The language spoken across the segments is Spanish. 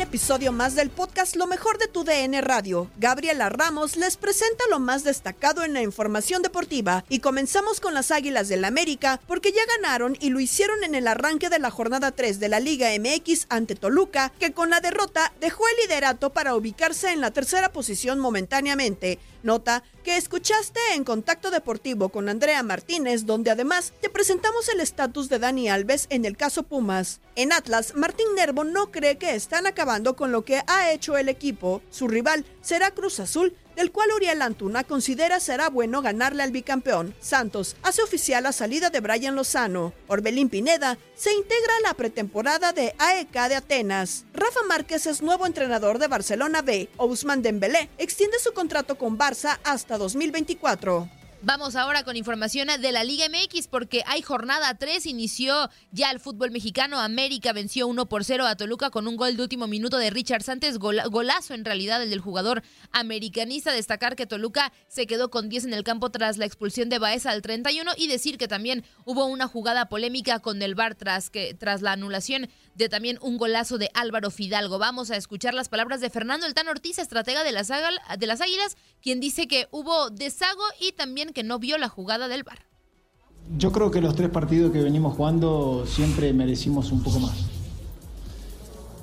Episodio más del podcast Lo mejor de tu DN Radio. Gabriela Ramos les presenta lo más destacado en la información deportiva y comenzamos con las Águilas del América porque ya ganaron y lo hicieron en el arranque de la jornada 3 de la Liga MX ante Toluca, que con la derrota dejó el liderato para ubicarse en la tercera posición momentáneamente. Nota que escuchaste en Contacto Deportivo con Andrea Martínez, donde además te presentamos el estatus de Dani Alves en el caso Pumas. En Atlas, Martín Nervo no cree que están acabando con lo que ha hecho el equipo. Su rival será Cruz Azul, del cual Uriel Antuna considera será bueno ganarle al bicampeón. Santos hace oficial la salida de Brian Lozano. Orbelín Pineda se integra a la pretemporada de AEK de Atenas. Rafa Márquez es nuevo entrenador de Barcelona B. Ousmane Dembélé extiende su contrato con Barça hasta 2024. Vamos ahora con información de la Liga MX porque hay jornada 3, inició ya el fútbol mexicano, América venció 1 por 0 a Toluca con un gol de último minuto de Richard Santos, gol, golazo en realidad el del jugador americanista, destacar que Toluca se quedó con 10 en el campo tras la expulsión de Baeza al 31 y decir que también hubo una jugada polémica con el VAR tras, que, tras la anulación de también un golazo de Álvaro Fidalgo. Vamos a escuchar las palabras de Fernando El Tan Ortiz, estratega de las, de las Águilas, quien dice que hubo desago y también que no vio la jugada del VAR. Yo creo que los tres partidos que venimos jugando siempre merecimos un poco más.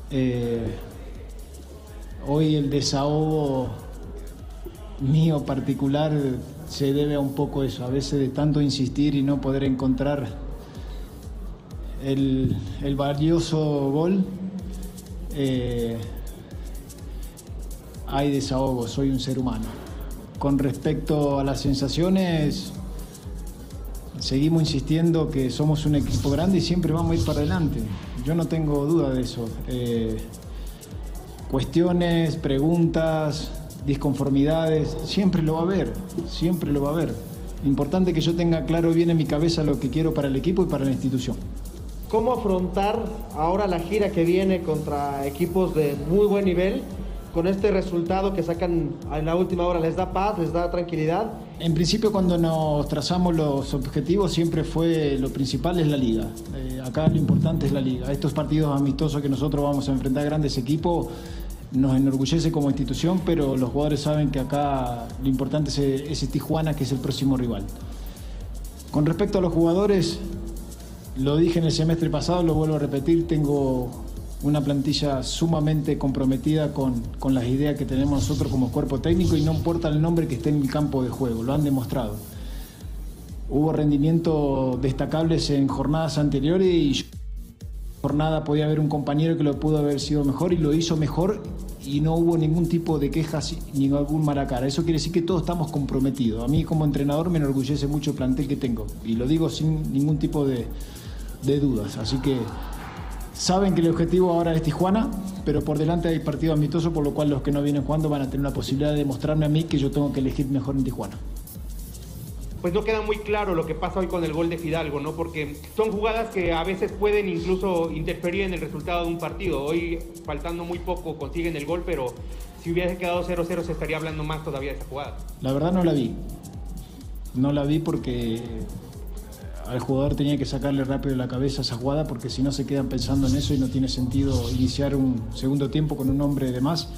Eh, hoy el desahogo mío particular se debe a un poco eso, a veces de tanto insistir y no poder encontrar el, valioso gol. Eh, hay desahogo, soy un ser humano. Con respecto a las sensaciones, seguimos insistiendo que somos un equipo grande y siempre vamos a ir para adelante. Yo no tengo duda de eso. Eh, cuestiones, preguntas, disconformidades, siempre lo va a haber, siempre lo va a haber. Importante que yo tenga claro bien en mi cabeza lo que quiero para el equipo y para la institución. ¿Cómo afrontar ahora la gira que viene contra equipos de muy buen nivel? Con este resultado que sacan en la última hora, ¿les da paz, les da tranquilidad? En principio cuando nos trazamos los objetivos siempre fue lo principal es la liga. Eh, acá lo importante es la liga. Estos partidos amistosos que nosotros vamos a enfrentar grandes equipos nos enorgullece como institución, pero los jugadores saben que acá lo importante es ese Tijuana que es el próximo rival. Con respecto a los jugadores, Lo dije en el semestre pasado, lo vuelvo a repetir, tengo una plantilla sumamente comprometida con, con, las ideas que tenemos nosotros como cuerpo técnico y no importa el nombre que esté en el campo de juego, lo han demostrado. Hubo rendimientos destacables en jornadas anteriores y jornada podía haber un compañero que lo pudo haber sido mejor y lo hizo mejor y no hubo ningún tipo de quejas ni algún maracara. Eso quiere decir que todos estamos comprometidos. A mí como entrenador me enorgullece mucho el plantel que tengo y lo digo sin ningún tipo de, de dudas. Así que saben que el objetivo ahora es Tijuana, pero por delante hay partido amistoso, por lo cual los que no vienen jugando van a tener la posibilidad de demostrarme a mí que yo tengo que elegir mejor en Tijuana pues no queda muy claro lo que pasa hoy con el gol de Fidalgo, ¿no? Porque son jugadas que a veces pueden incluso interferir en el resultado de un partido. Hoy, faltando muy poco, consiguen el gol, pero si hubiese quedado 0-0 se estaría hablando más todavía de esa jugada. La verdad no la vi. No la vi porque al jugador tenía que sacarle rápido la cabeza esa jugada porque si no se quedan pensando en eso y no tiene sentido iniciar un segundo tiempo con un hombre de más.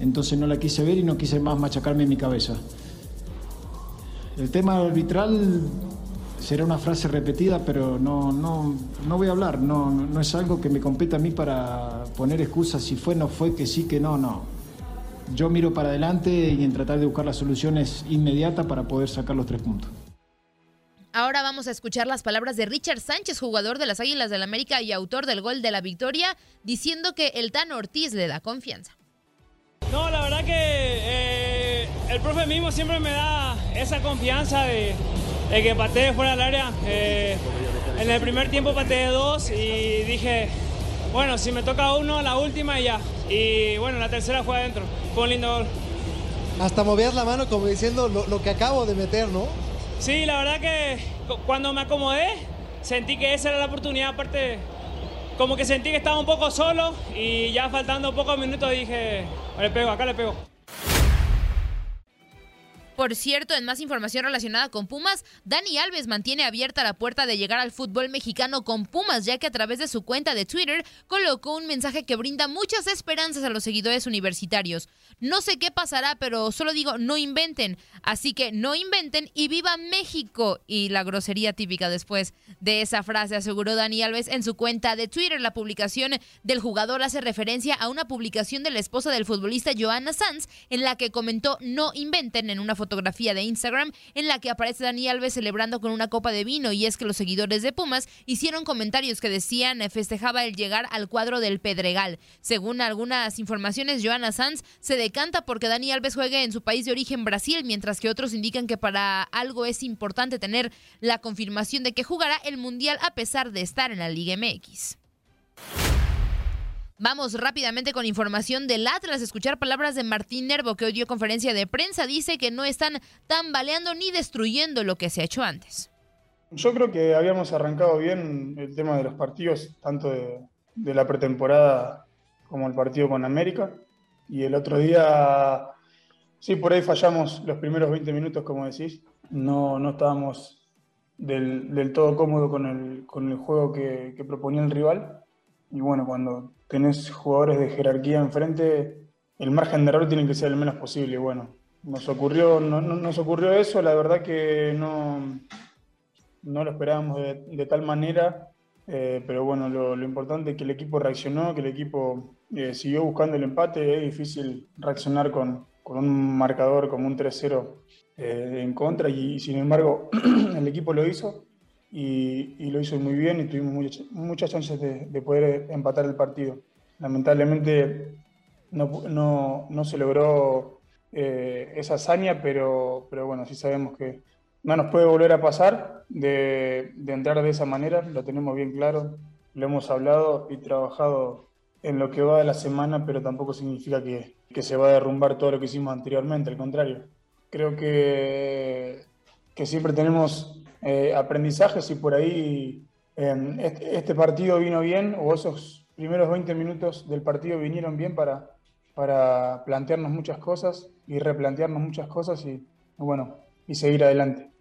Entonces no la quise ver y no quise más machacarme en mi cabeza. El tema arbitral será una frase repetida, pero no, no, no voy a hablar. No, no es algo que me compete a mí para poner excusas si fue, no fue, que sí, que no, no. Yo miro para adelante y en tratar de buscar las soluciones inmediatas para poder sacar los tres puntos. Ahora vamos a escuchar las palabras de Richard Sánchez, jugador de las Águilas del la América y autor del gol de la victoria, diciendo que el Tan Ortiz le da confianza. No, la verdad que eh, el profe mismo siempre me da esa confianza de, que patee fuera del área. Eh, en el primer tiempo pateé dos y dije, bueno, si me toca uno, la última y ya. Y bueno, la tercera fue adentro. Fue un lindo gol. Hasta movías la mano como diciendo lo, lo que acabo de meter, ¿no? Sí, la verdad que cuando me acomodé, sentí que esa era la oportunidad, aparte como que sentí que estaba un poco solo y ya faltando pocos minutos dije, le pego, acá le pego. Por cierto, en más información relacionada con Pumas, Dani Alves mantiene abierta la puerta de llegar al fútbol mexicano con Pumas, ya que a través de su cuenta de Twitter colocó un mensaje que brinda muchas esperanzas a los seguidores universitarios. No sé qué pasará, pero solo digo no inventen. Así que no inventen y viva México. Y la grosería típica después de esa frase, aseguró Dani Alves en su cuenta de Twitter. La publicación del jugador hace referencia a una publicación de la esposa del futbolista Joana Sanz, en la que comentó no inventen en una fotografía de Instagram en la que aparece Dani Alves celebrando con una copa de vino y es que los seguidores de Pumas hicieron comentarios que decían eh, festejaba el llegar al cuadro del Pedregal. Según algunas informaciones, Joana Sanz se decanta porque Dani Alves juegue en su país de origen Brasil, mientras que otros indican que para algo es importante tener la confirmación de que jugará el Mundial a pesar de estar en la Liga MX. Vamos rápidamente con información del Atlas, escuchar palabras de Martín Nervo, que hoy dio conferencia de prensa, dice que no están tambaleando ni destruyendo lo que se ha hecho antes. Yo creo que habíamos arrancado bien el tema de los partidos, tanto de, la pretemporada como el partido con América. Y el otro día, sí, por ahí fallamos los primeros 20 minutos, como decís. No, no estábamos del, todo cómodos con el, con el juego que, que proponía el rival. Y bueno, cuando tenés jugadores de jerarquía enfrente, el margen de error tiene que ser el menos posible. Bueno, nos ocurrió, no, nos ocurrió eso, la verdad que no, no lo esperábamos de, tal manera, eh, pero bueno, lo, importante es que el equipo reaccionó, que el equipo eh, siguió buscando el empate, es difícil reaccionar con, con un marcador como un 3-0 eh, en contra y, sin embargo el equipo lo hizo y, lo hizo muy bien y tuvimos muchas, muchas chances de, poder empatar el partido. Lamentablemente no, no, no se logró esa hazaña, pero, pero bueno, sí sabemos que no nos puede volver a pasar de, entrar de esa manera, lo tenemos bien claro, lo hemos hablado y trabajado en lo que va de la semana, pero tampoco significa que, que se va a derrumbar todo lo que hicimos anteriormente, al contrario. Creo que, que siempre tenemos eh, aprendizajes y por ahí em, este, partido vino bien o esos primeros 20 minutos del partido vinieron bien para, para plantearnos muchas cosas y replantearnos muchas cosas y bueno, y seguir adelante.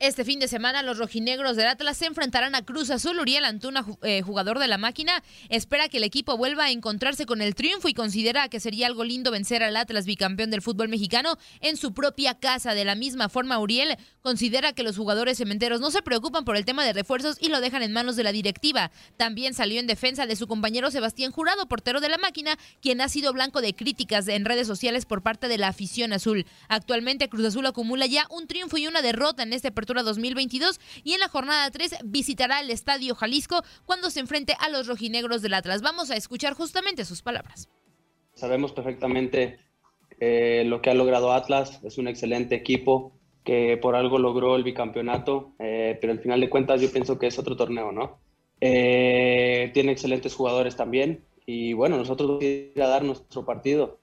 Este fin de semana los rojinegros del Atlas se enfrentarán a Cruz Azul. Uriel Antuna, eh, jugador de la máquina, espera que el equipo vuelva a encontrarse con el triunfo y considera que sería algo lindo vencer al Atlas bicampeón del fútbol mexicano en su propia casa. De la misma forma, Uriel considera que los jugadores cementeros no se preocupan por el tema de refuerzos y lo dejan en manos de la directiva. También salió en defensa de su compañero Sebastián Jurado, portero de la máquina, quien ha sido blanco de críticas en redes sociales por parte de la afición azul. Actualmente Cruz Azul acumula ya un triunfo y una derrota en este 2022 y en la jornada 3 visitará el Estadio Jalisco cuando se enfrente a los rojinegros del Atlas. Vamos a escuchar justamente sus palabras. Sabemos perfectamente eh, lo que ha logrado Atlas, es un excelente equipo que por algo logró el bicampeonato, eh, pero al final de cuentas yo pienso que es otro torneo, ¿no? Eh, tiene excelentes jugadores también y bueno, nosotros vamos a dar nuestro partido,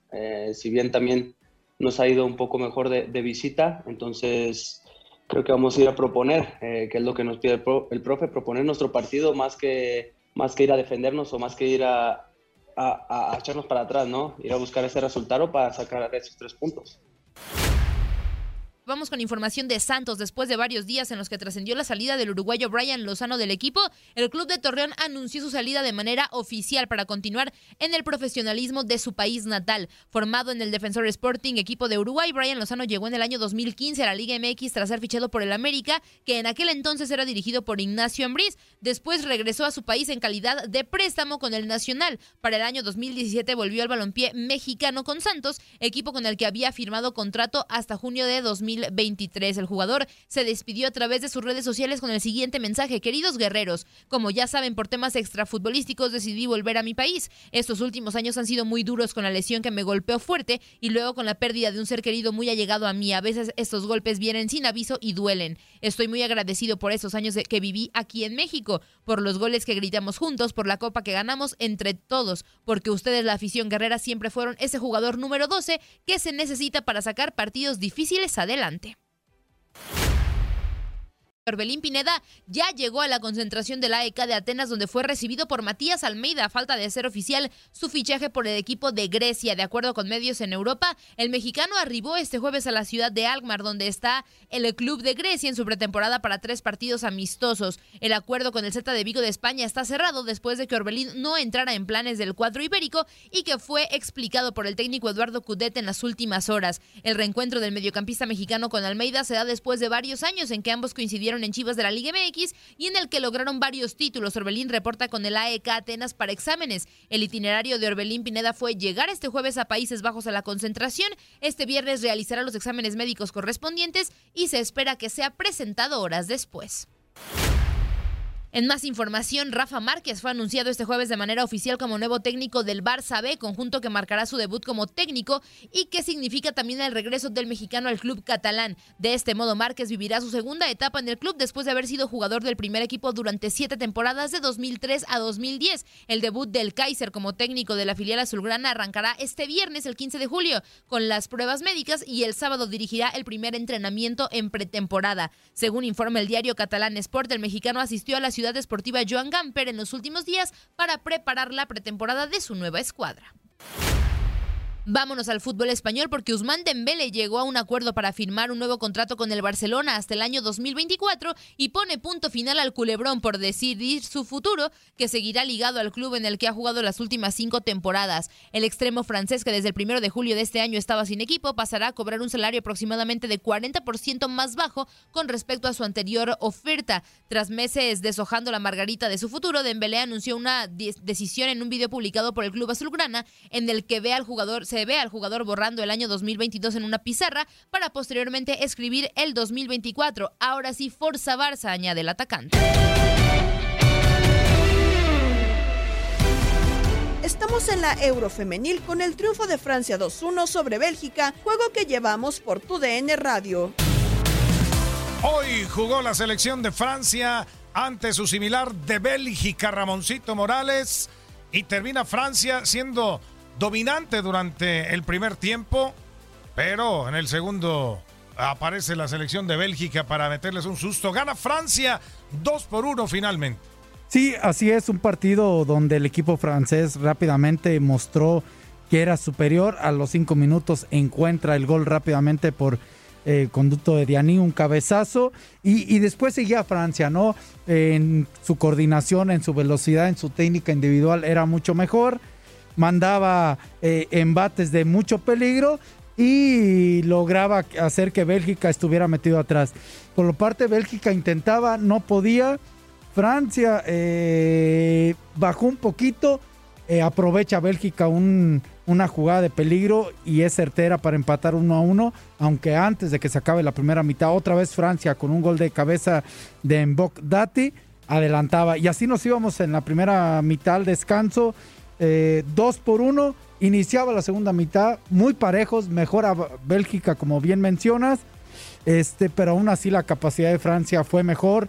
si bien también nos ha ido un poco mejor de, de visita, entonces creo que vamos a ir a proponer, eh, que es lo que nos pide el, profe, proponer nuestro partido más que, más que ir a defendernos o más que ir a, a echarnos para atrás, ¿no? Ir a buscar ese resultado para sacar esos tres puntos. Vamos con información de Santos. Después de varios días en los que trascendió la salida del uruguayo Brian Lozano del equipo, el club de Torreón anunció su salida de manera oficial para continuar en el profesionalismo de su país natal. Formado en el Defensor Sporting, equipo de Uruguay, Brian Lozano llegó en el año 2015 a la Liga MX tras ser fichado por el América, que en aquel entonces era dirigido por Ignacio Ambriz. Después regresó a su país en calidad de préstamo con el Nacional. Para el año 2017 volvió al balompié mexicano con Santos, equipo con el que había firmado contrato hasta junio de 2000 2023. El jugador se despidió a través de sus redes sociales con el siguiente mensaje. Queridos guerreros, como ya saben, por temas extrafutbolísticos decidí volver a mi país. Estos últimos años han sido muy duros con la lesión que me golpeó fuerte y luego con la pérdida de un ser querido muy allegado a mí. A veces estos golpes vienen sin aviso y duelen. Estoy muy agradecido por esos años que viví aquí en México, por los goles que gritamos juntos, por la copa que ganamos entre todos, porque ustedes, la afición guerrera, siempre fueron ese jugador número 12 que se necesita para sacar partidos difíciles adelante adelante. Orbelín Pineda ya llegó a la concentración de la AEK de Atenas donde fue recibido por Matías Almeida a falta de ser oficial su fichaje por el equipo de Grecia. De acuerdo con medios en Europa, el mexicano arribó este jueves a la ciudad de Alkmaar donde está el club de Grecia en su pretemporada para tres partidos amistosos. El acuerdo con el Z de Vigo de España está cerrado después de que Orbelín no entrara en planes del cuadro ibérico y que fue explicado por el técnico Eduardo Cudet en las últimas horas. El reencuentro del mediocampista mexicano con Almeida se da después de varios años en que ambos coincidieron en Chivas de la Liga MX y en el que lograron varios títulos. Orbelín reporta con el AEK Atenas para exámenes. El itinerario de Orbelín Pineda fue llegar este jueves a Países Bajos a la concentración. Este viernes realizará los exámenes médicos correspondientes y se espera que sea presentado horas después. En más información, Rafa Márquez fue anunciado este jueves de manera oficial como nuevo técnico del Barça B, conjunto que marcará su debut como técnico y que significa también el regreso del mexicano al club catalán. De este modo, Márquez vivirá su segunda etapa en el club después de haber sido jugador del primer equipo durante siete temporadas de 2003 a 2010. El debut del Kaiser como técnico de la filial azulgrana arrancará este viernes, el 15 de julio, con las pruebas médicas y el sábado dirigirá el primer entrenamiento en pretemporada. Según informa el diario catalán Sport, el mexicano asistió a la Ciudad Deportiva Joan Gamper en los últimos días para preparar la pretemporada de su nueva escuadra. Vámonos al fútbol español porque Usman Dembele llegó a un acuerdo para firmar un nuevo contrato con el Barcelona hasta el año 2024 y pone punto final al culebrón por decidir su futuro, que seguirá ligado al club en el que ha jugado las últimas cinco temporadas. El extremo francés, que desde el primero de julio de este año estaba sin equipo, pasará a cobrar un salario aproximadamente de 40% más bajo con respecto a su anterior oferta. Tras meses deshojando la margarita de su futuro, Dembélé anunció una decisión en un video publicado por el club azulgrana en el que ve al jugador se ve al jugador borrando el año 2022 en una pizarra para posteriormente escribir el 2024. Ahora sí, Forza Barça, añade el atacante. Estamos en la Eurofemenil con el triunfo de Francia 2-1 sobre Bélgica, juego que llevamos por tu DN Radio. Hoy jugó la selección de Francia ante su similar de Bélgica, Ramoncito Morales, y termina Francia siendo dominante durante el primer tiempo, pero en el segundo aparece la selección de Bélgica para meterles un susto. Gana Francia 2 por 1 finalmente. Sí, así es, un partido donde el equipo francés rápidamente mostró que era superior. A los cinco minutos encuentra el gol rápidamente por eh, conducto de Dianí, un cabezazo, y, después seguía Francia, ¿no? en su coordinación, en su velocidad, en su técnica individual era mucho mejor, mandaba eh, embates de mucho peligro y lograba hacer que Bélgica estuviera metido atrás. Por lo parte Bélgica intentaba, no podía. Francia eh, bajó un poquito, eh, aprovecha Bélgica una jugada de peligro y es certera para empatar uno a uno, aunque antes de que se acabe la primera mitad, otra vez Francia con un gol de cabeza de Mbok Dati adelantaba. Y así nos íbamos en la primera mitad al descanso, eh, dos por uno, iniciaba la segunda mitad, muy parejos, mejor a Bélgica como bien mencionas, este, pero aún así la capacidad de Francia fue mejor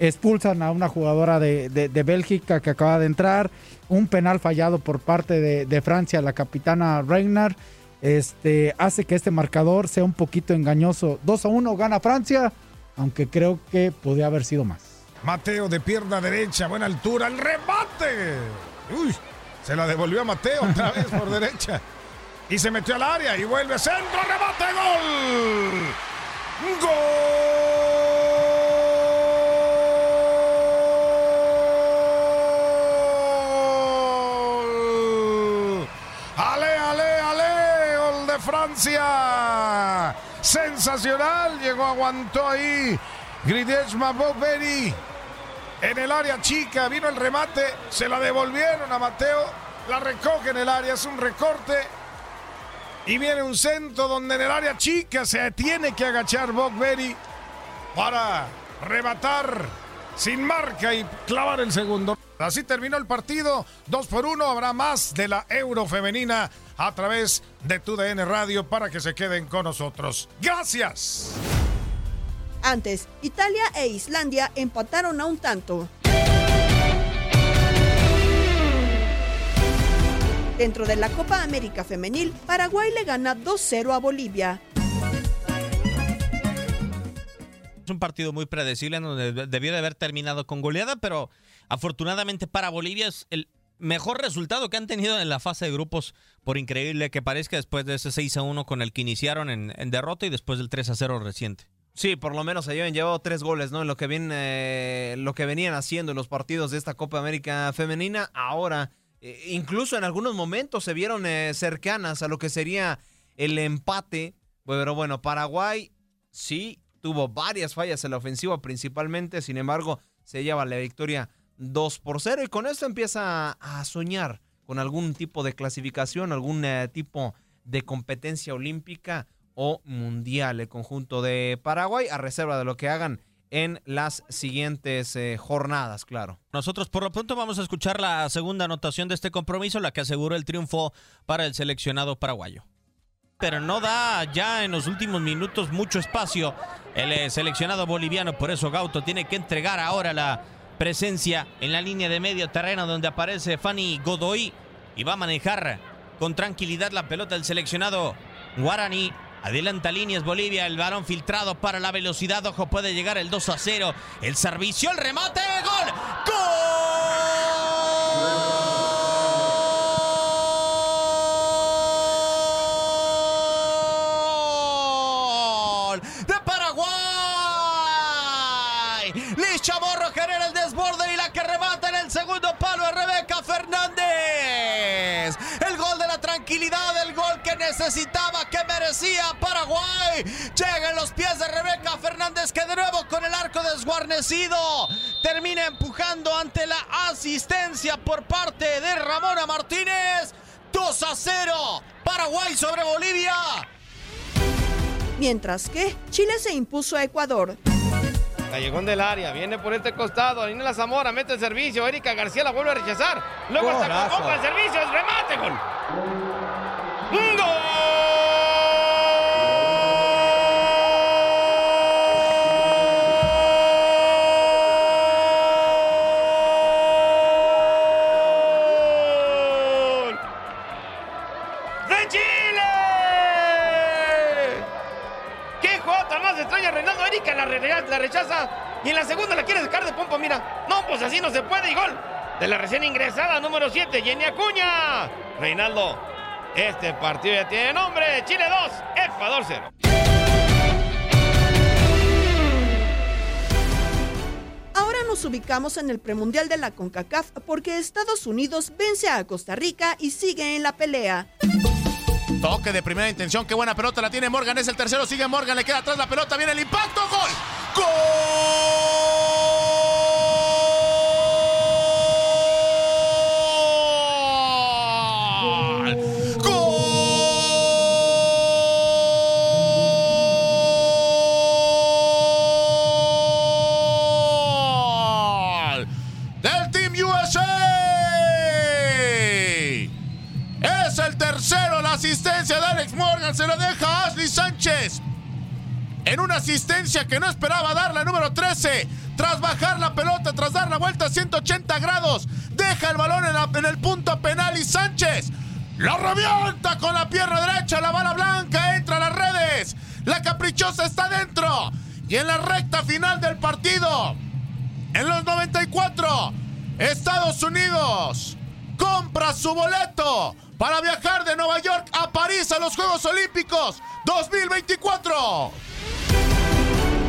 expulsan a una jugadora de, Bélgica que acaba de entrar, un penal fallado por parte de, Francia, la capitana Reiner, este, hace que este marcador sea un poquito engañoso. 2 a 1 gana Francia, aunque creo que podría haber sido más. Mateo de pierna derecha, buena altura, el remate. Uy, se la devolvió a Mateo otra vez por derecha. Y se metió al área y vuelve centro, remate, gol. ¡Gol! Francia. Sensacional. Llegó, aguantó ahí. Gridesh Boberi en el área chica. Vino el remate. Se la devolvieron a Mateo. La recoge en el área. Es un recorte. Y viene un centro donde en el área chica se tiene que agachar Boberi para rematar sin marca y clavar el segundo. Así terminó el partido. Dos por uno. Habrá más de la Euro femenina a través de tu DN Radio para que se queden con nosotros. Gracias. Antes, Italia e Islandia empataron a un tanto. Dentro de la Copa América Femenil, Paraguay le gana 2-0 a Bolivia. Es un partido muy predecible en donde debió de haber terminado con goleada, pero afortunadamente para Bolivia es el mejor resultado que han tenido en la fase de grupos, por increíble que parezca, después de ese 6 a 1 con el que iniciaron en, derrota y después del 3 a 0 reciente. Sí, por lo menos se habían llevado tres goles, ¿no? En lo que, viene, eh, lo que venían haciendo en los partidos de esta Copa América Femenina. Ahora, eh, incluso en algunos momentos se vieron eh, cercanas a lo que sería el empate. Pero bueno, Paraguay sí tuvo varias fallas en la ofensiva principalmente, sin embargo, se lleva la victoria 2 por 0 y con esto empieza a soñar con algún tipo de clasificación, algún eh, tipo de competencia olímpica o mundial el conjunto de Paraguay a reserva de lo que hagan en las siguientes eh, jornadas, claro. Nosotros por lo pronto vamos a escuchar la segunda anotación de este compromiso, la que aseguró el triunfo para el seleccionado paraguayo. Pero no da ya en los últimos minutos mucho espacio el eh, seleccionado boliviano, por eso Gauto tiene que entregar ahora la presencia en la línea de medio terreno donde aparece Fanny Godoy y va a manejar con tranquilidad la pelota del seleccionado Guarani. Adelanta líneas Bolivia, el balón filtrado para la velocidad, ojo puede llegar el 2 a 0, el servicio, el remate, gol, gol necesitaba, que merecía Paraguay. Llega en los pies de Rebeca Fernández que de nuevo con el arco desguarnecido termina empujando ante la asistencia por parte de Ramona Martínez. 2 a 0. Paraguay sobre Bolivia. Mientras que Chile se impuso a Ecuador Callejón del área, viene por este costado, la Zamora mete el servicio, Erika García la vuelve a rechazar. Luego está con el servicio, es remate, gol. ¡Gol! la, rechaza y en la segunda la quiere sacar de pompa, mira. No, pues así no se puede y gol. De la recién ingresada número 7, Jenny Acuña. Reinaldo, este partido ya tiene nombre. Chile 2, Ecuador 0. Ahora nos ubicamos en el premundial de la CONCACAF porque Estados Unidos vence a Costa Rica y sigue en la pelea. Toque de primera intención, qué buena pelota la tiene Morgan, es el tercero, sigue Morgan, le queda atrás la pelota, viene el impacto, gol. ¡Gol! En una asistencia que no esperaba dar la número 13. Tras bajar la pelota, tras dar la vuelta a 180 grados, deja el balón en, el punto penal y Sánchez lo revienta con la pierna derecha. La bala blanca entra a las redes. La caprichosa está dentro. Y en la recta final del partido, en los 94, Estados Unidos compra su boleto para viajar de Nueva York a París a los Juegos Olímpicos 2024.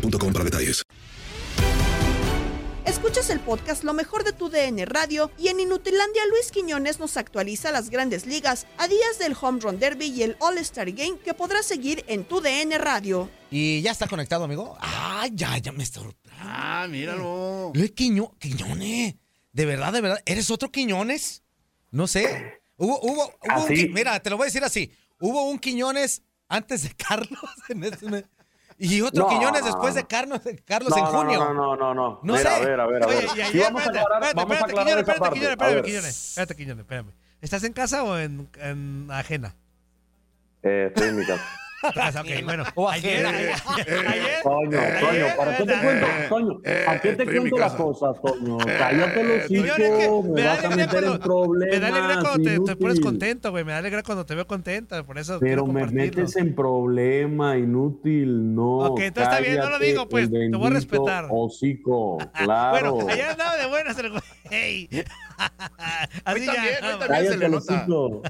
boostmobile.com para detalles. Escuchas el podcast Lo mejor de tu DN Radio y en Inutilandia Luis Quiñones nos actualiza las grandes ligas a días del Home Run Derby y el All-Star Game que podrás seguir en tu DN Radio. Y ya está conectado, amigo. Ah, ya, ya me está. Ah, míralo. Luis Quiño, Quiñones. De verdad, de verdad. ¿Eres otro Quiñones? No sé. Hubo, hubo, hubo un Así. Qui- mira, te lo voy a decir así. Hubo un Quiñones antes de Carlos en ese- y otro No. Quiñones después de Carlos, Carlos No, en no, junio. No, no, no, no. No Mira, sé. A ver, a ver, a ver. Oye, y Sí, ayer, vamos a espérate, espérate, Quiñones, espérate. Quiñones, espérate. Quiñones, espérate, Quiñones, espérame. ¿Estás en casa o en, en ajena? Eh, estoy en mi casa. Tu casa, ok, bueno. O Ayer, ayer, ayer, Toño, Toño, ¿para qué te cuento? Toño, ¿a qué te cuento las cosas, Toño? Cállate los que hijos, me me da vas a alegría meter en cuando- problemas. Me da alegría cuando te, te pones contento, güey. Me da alegría cuando te veo contento. Por eso Pero me metes en problema, inútil, no. Ok, entonces está bien, no lo digo, pues, te voy a respetar. Hocico, claro. Bueno, ayer andaba de buenas el güey. Así ya. también, se le nota.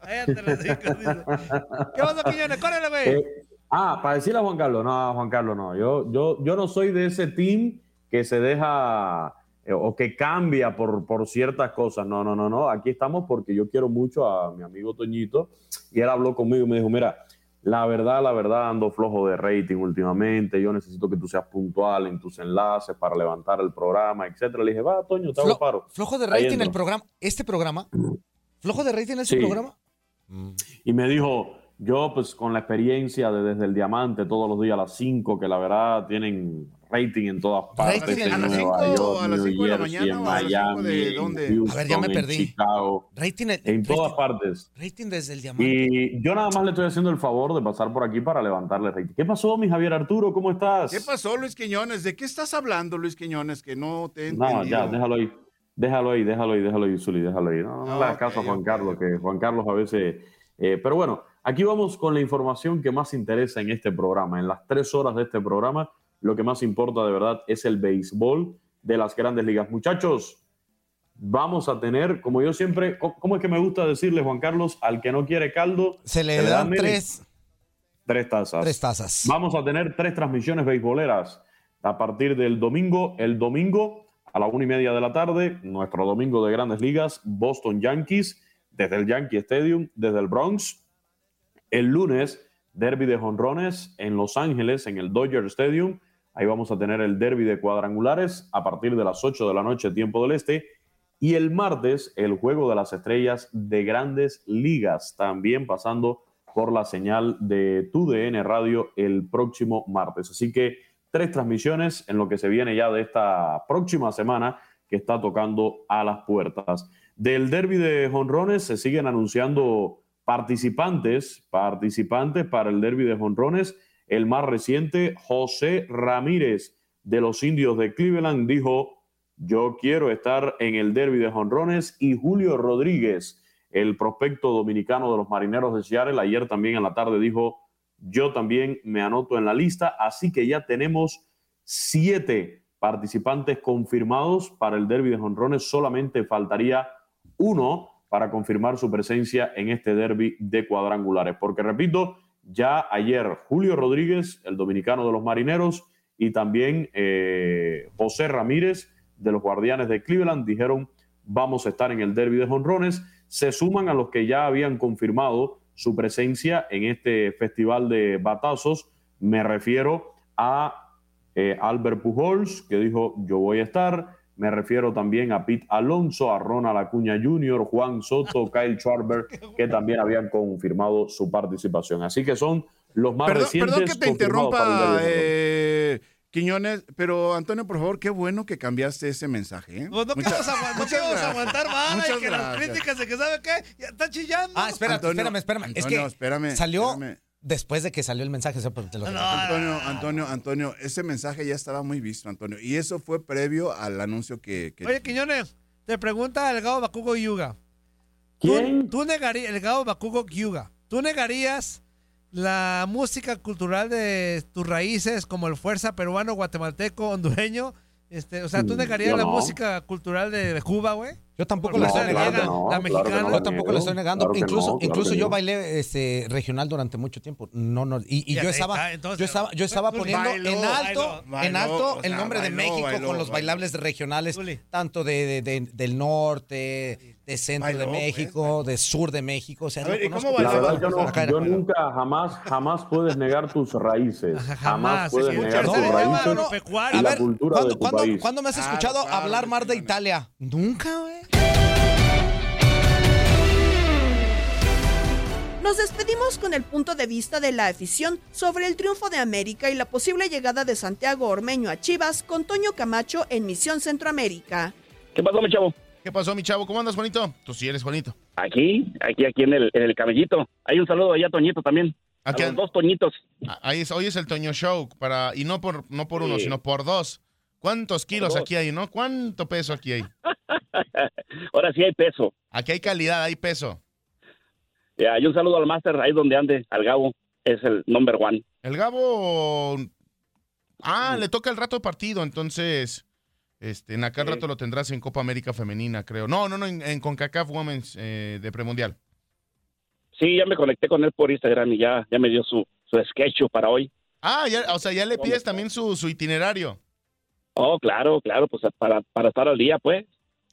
Cállate los. ¿Qué pasa, Quiñones? Córrele, güey. Eh, ah, para decirle a Juan Carlos, no, a Juan Carlos no. Yo, yo, yo no soy de ese team que se deja eh, o que cambia por, por ciertas cosas. No, no, no, no. Aquí estamos porque yo quiero mucho a mi amigo Toñito y él habló conmigo y me dijo, mira, la verdad, la verdad, ando flojo de rating últimamente. Yo necesito que tú seas puntual en tus enlaces para levantar el programa, etcétera. Le dije, va, Toño, te hago paro. flojo de rating el programa. ¿Este programa? ¿Flojo de rating este Sí. programa? Y me dijo, yo pues con la experiencia de desde el diamante todos los días a las 5, que la verdad tienen rating en todas partes. ¿Rating en a las a de la mañana en de Miami, dónde? en A ver, ya me en perdí. Chicago, Rating, en todas partes. rating desde el diamante. Y yo nada más le estoy haciendo el favor de pasar por aquí para levantarle rating. ¿Qué pasó, mi Javier Arturo? ¿Cómo estás? ¿Qué pasó, Luis Quiñones? ¿De qué estás hablando, Luis Quiñones? Que no te he No, ya, déjalo ahí. Déjalo ahí, déjalo ahí, déjalo ahí, Zuli, déjalo ahí. No, no Ah, le hagas ok, caso a Juan Carlos, que Juan Carlos a veces... eh, pero bueno, aquí vamos con la información que más interesa en este programa. En las tres horas de este programa, lo que más importa de verdad es el béisbol de las grandes ligas. Muchachos, vamos a tener, como yo siempre, ¿cómo es que me gusta decirle, Juan Carlos? Al que no quiere caldo, Se le dan tres, tres tazas. tres tazas. Vamos a tener tres transmisiones beisboleras a partir del domingo. El domingo a la una y media de la tarde, nuestro domingo de grandes ligas, Boston Yankees, desde el Yankee Stadium, desde el Bronx. El lunes, derby de jonrones en Los Ángeles, en el Dodger Stadium. Ahí vamos a tener el derby de cuadrangulares a partir de las 8 de la noche, tiempo del este. Y el martes, el juego de las estrellas de grandes ligas, también pasando por la señal de tu DN Radio el próximo martes. Así que tres transmisiones en lo que se viene ya de esta próxima semana que está tocando a las puertas. Del derby de Jonrones se siguen anunciando participantes, participantes para el derby de Jonrones. El más reciente, José Ramírez de los indios de Cleveland, dijo, yo quiero estar en el derby de Jonrones y Julio Rodríguez el prospecto dominicano de los marineros de Seattle, ayer también en la tarde dijo, yo también me anoto en la lista, así que ya tenemos siete participantes confirmados para el derby de jonrones, solamente faltaría uno para confirmar su presencia en este derby de cuadrangulares, porque repito, ya ayer Julio Rodríguez, el dominicano de los marineros, y también eh, José Ramírez de los Guardianes de Cleveland dijeron vamos a estar en el derby de jonrones se suman a los que ya habían confirmado su presencia en este festival de batazos. Me refiero a eh, Albert Pujols, que dijo yo voy a estar. Me refiero también a Pete Alonso, a Ronald Acuña Jr., Juan Soto, Kyle Schwarber, que también habían confirmado su participación. Así que son los más recientes. Perdón que te interrumpa, eh, Quiñones, pero Antonio, por favor, qué bueno que cambiaste ese mensaje. ¿eh? Pues no Muchas- queremos aguantar, no aguantar más, y que las gracias. críticas de que sabe qué, ya está chillando. Ah, espera, Antonio, espérame, espérame. es que espérame, salió espérame. Después de que salió el mensaje. o sea, pues, te lo- Antonio, Antonio, Antonio, ese mensaje ya estaba muy visto, Antonio. Y eso fue previo al anuncio que... que- Oye, Quiñones, te pregunta el Gabo Bakugo Yuga. ¿Quién? Tú, negarías, el Gabo Bakugo Yuga, ¿tú negarías la música cultural de tus raíces como el fuerza peruano, guatemalteco, hondureño? Este, o sea, ¿tú Mm, negarías yo la no. música cultural de, de Cuba, güey? Yo tampoco lo estoy la negando. la mexicana. Yo tampoco lo estoy negando. Incluso no, claro incluso yo no. bailé este, regional durante mucho tiempo. No, no. Y, y yo está, estaba, entonces, yo estaba, yo estaba Zuli. poniendo Bailó, en alto, bailó, en alto o el sea, nombre de México bailó, con los bailó. bailables regionales, tanto de, de- de- del norte, de centro Bailó, de pues, México, de sur de México. O sea, A lo ver, ¿y conozco cómo La verdad, yo, no- Acá- yo nunca, jamás, jamás puedes negar tus raíces. Jamás, Jamás, puedes negar no, tus no, raíces no, no. y A la ver, cultura de ¿cuándo, tu cuándo- país. cuándo me has Claro, escuchado claro, hablar más de Italia? Nunca, güey. Nos despedimos con el punto de vista de la afición sobre el triunfo de América y la posible llegada de Santiago Ormeño a Chivas con Toño Camacho en Misión Centroamérica. ¿Qué pasó, mi chavo? ¿Qué pasó, mi chavo? ¿Cómo andas, Juanito? Tú sí eres Juanito. Aquí, aquí, aquí en el, en el camellito. Hay un saludo allá a Toñito también. Aquí a los dos Toñitos. Ah, Ahí es, hoy es el Toño Show, para, y no por, no por uno, sino por dos. ¿Cuántos kilos dos. aquí hay, no? ¿Cuánto peso aquí hay? Ahora sí hay peso. Aquí hay calidad, hay peso. Ya, hay un saludo al máster ahí donde ande, al Gabo. Es el number one. El Gabo. Ah, le toca el rato partido, entonces. Este, en acá al rato lo tendrás en Copa América Femenina, creo. No, no, no, en, en CONCACAF Women's eh, de premundial. Sí, ya me conecté con él por Instagram y ya, ya me dio su, su sketch para hoy. Ah, ya, o sea, ya le pides también su, su itinerario. Oh, claro, claro, pues para, para estar al día, pues.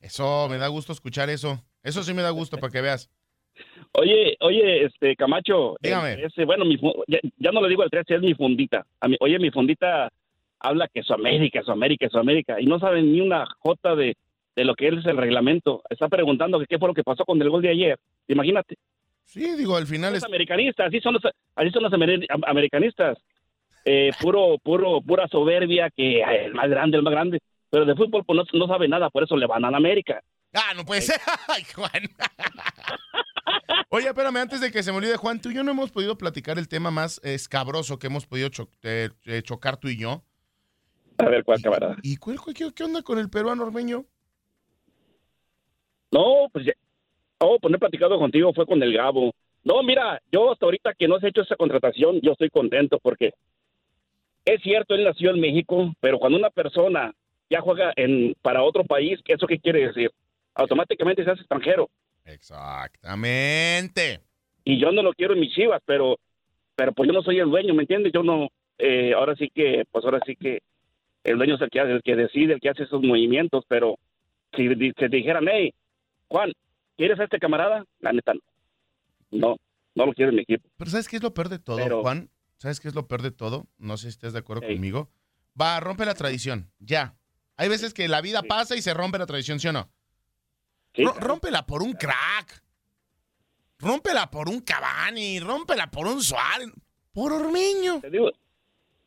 Eso, me da gusto escuchar eso. Eso sí me da gusto para que veas. Oye, oye, este, Camacho. Dígame. eh, ese, bueno, mi, ya, ya no le digo el 13, es mi fundita. A mí, oye, mi fundita habla que su América, su América, su América, y no sabe ni una jota de, de lo que es el reglamento. Está preguntando que qué fue lo que pasó con el gol de ayer. Imagínate. Sí, digo, al final Los americanistas, así son los, así son los ameri- am- americanistas. Eh, puro, puro, pura soberbia que el más grande, el más grande. Pero de fútbol pues, no, no sabe nada, por eso le van a la América. Ah, no puede ser. Ay, Juan. Oye, espérame, antes de que se me olvide, Juan, tú y yo no hemos podido platicar el tema más escabroso que hemos podido cho- eh, eh, chocar tú y yo. A ver, ¿cuál camarada? ¿Y cuál, cuál- qué, qué onda con el peruano ormeño? No, pues ya. Oh, pues no he platicado contigo, fue con el Gabo. No, mira, yo hasta ahorita que no has hecho esa contratación, yo estoy contento porque es cierto, él nació en México, pero cuando una persona ya juega en para otro país, ¿eso qué quiere decir? Automáticamente se hace extranjero. Exactamente. Y yo no lo quiero en mis chivas, pero, pero pues yo no soy el dueño, ¿me entiendes? Yo no, eh, ahora sí que, pues ahora sí que el dueño es el que, hace- el que decide, el que hace esos movimientos, pero si se dijeran, hey, Juan, ¿quieres a este camarada? La neta, no. No, no lo quiero en mi equipo. Pero ¿sabes qué es lo peor de todo, Pero- Juan? ¿Sabes qué es lo peor de todo? No sé si estás de acuerdo conmigo. Va, rompe la tradición, ya. Hay veces que la vida pasa y se rompe la tradición, ¿sí o no? Rómpela por un crack. rómpela por un Cavani, rómpela por un Suárez, por Ormeño. Te digo,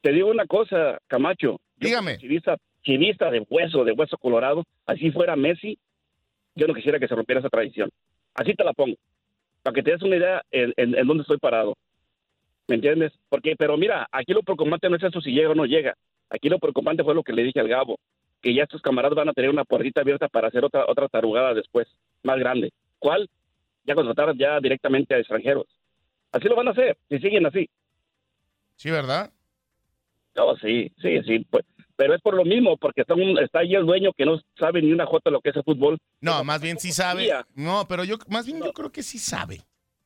te digo una cosa, Camacho. Dígame. Chivista, chivista de hueso, de hueso colorado, así fuera Messi, yo no quisiera que se rompiera esa tradición. Así te la pongo, para que te des una idea en, en, en dónde estoy parado. ¿Me entiendes? Porque, pero mira, aquí lo preocupante no es eso si llega o no llega. Aquí lo preocupante fue lo que le dije al Gabo, que ya estos camaradas van a tener una puertita abierta para hacer otra otra tarugada después, más grande. ¿Cuál? Ya contratar ya directamente a extranjeros. Así lo van a hacer, si siguen así. Sí, ¿verdad? No, sí, sí, sí. Pues, pero es por lo mismo, porque está, un- está ahí el dueño que no sabe ni una jota de lo que es el fútbol. No, más bien sí sabe. No, pero yo, más bien yo creo que sí sabe.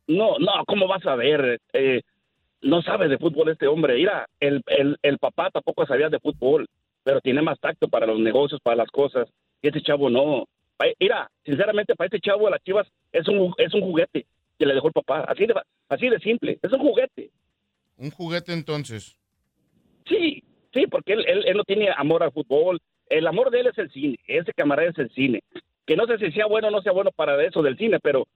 No, no, ¿cómo vas a ver? Eh, no sabe de fútbol este hombre. Mira, el, el, el papá tampoco sabía de fútbol, pero tiene más tacto para los negocios, para las cosas. Y ese chavo no. Mira, sinceramente, para este chavo, las chivas es un, es un juguete que le dejó el papá. Así de, así de simple. Es un juguete. Un juguete entonces. Sí, porque él, él, él no tiene amor al fútbol. El amor de él es el cine. Ese camarada es el cine. Que no sé si sea bueno o no sea bueno para eso del cine, pero,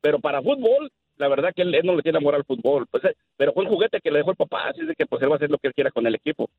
pero para fútbol, la verdad que él, él no le tiene amor al fútbol. Pues, eh, pero fue un juguete que le dejó el papá, así de que pues él va a hacer lo que él quiera con el equipo.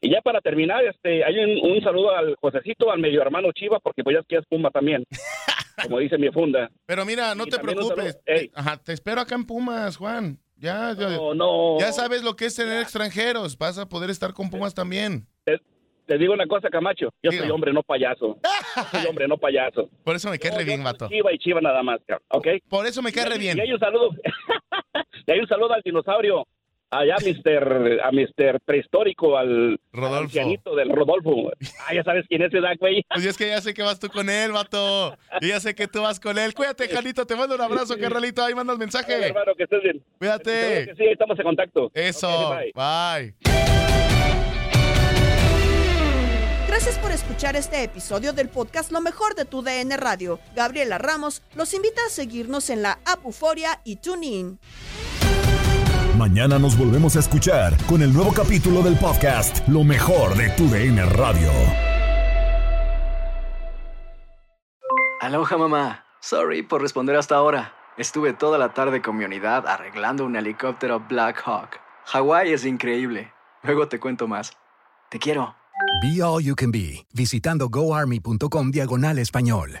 Y ya para terminar, este, hay un, un saludo al Josecito, al medio hermano Chiva, porque pues ya es que es Puma también, como dice mi funda. Pero mira, no Y te preocupes. Ajá, te espero acá en Pumas, Juan. Ya, ya, No, no. ya sabes lo que es tener extranjeros. Vas a poder estar con Pumas también. Te, te digo una cosa, Camacho, yo soy hombre, no payaso. Yo soy hombre, no payaso. Por eso me cae re bien, vato. Chiva y Chiva nada más, ¿ok? Por eso me cae re bien. Y hay un saludo, y hay un saludo al dinosaurio, allá Mister, a Mister prehistórico, al Rodolfo. al ancianito del Rodolfo. Ah, ya sabes quién es ese güey. Pues es que ya sé que vas tú con él, vato. Y ya sé que tú vas con él. Cuídate, Janito. Te mando un abrazo, carnalito. Ahí mandas mensaje. hermano, que estés bien. Cuídate. Que Sí, ahí estamos en contacto. Eso. Ok, bye. bye. Gracias por escuchar este episodio del podcast Lo mejor de tu DN Radio. Gabriela Ramos los invita a seguirnos en la app Euforia y TuneIn. Mañana nos volvemos a escuchar con el nuevo capítulo del podcast Lo mejor de tu DN Radio. Aloha mamá. Sorry por responder hasta ahora. Estuve toda la tarde con mi unidad arreglando un helicóptero Black Hawk. Hawái es increíble. Luego te cuento más. Te quiero. Be All You Can Be, visitando goarmy.com diagonal español.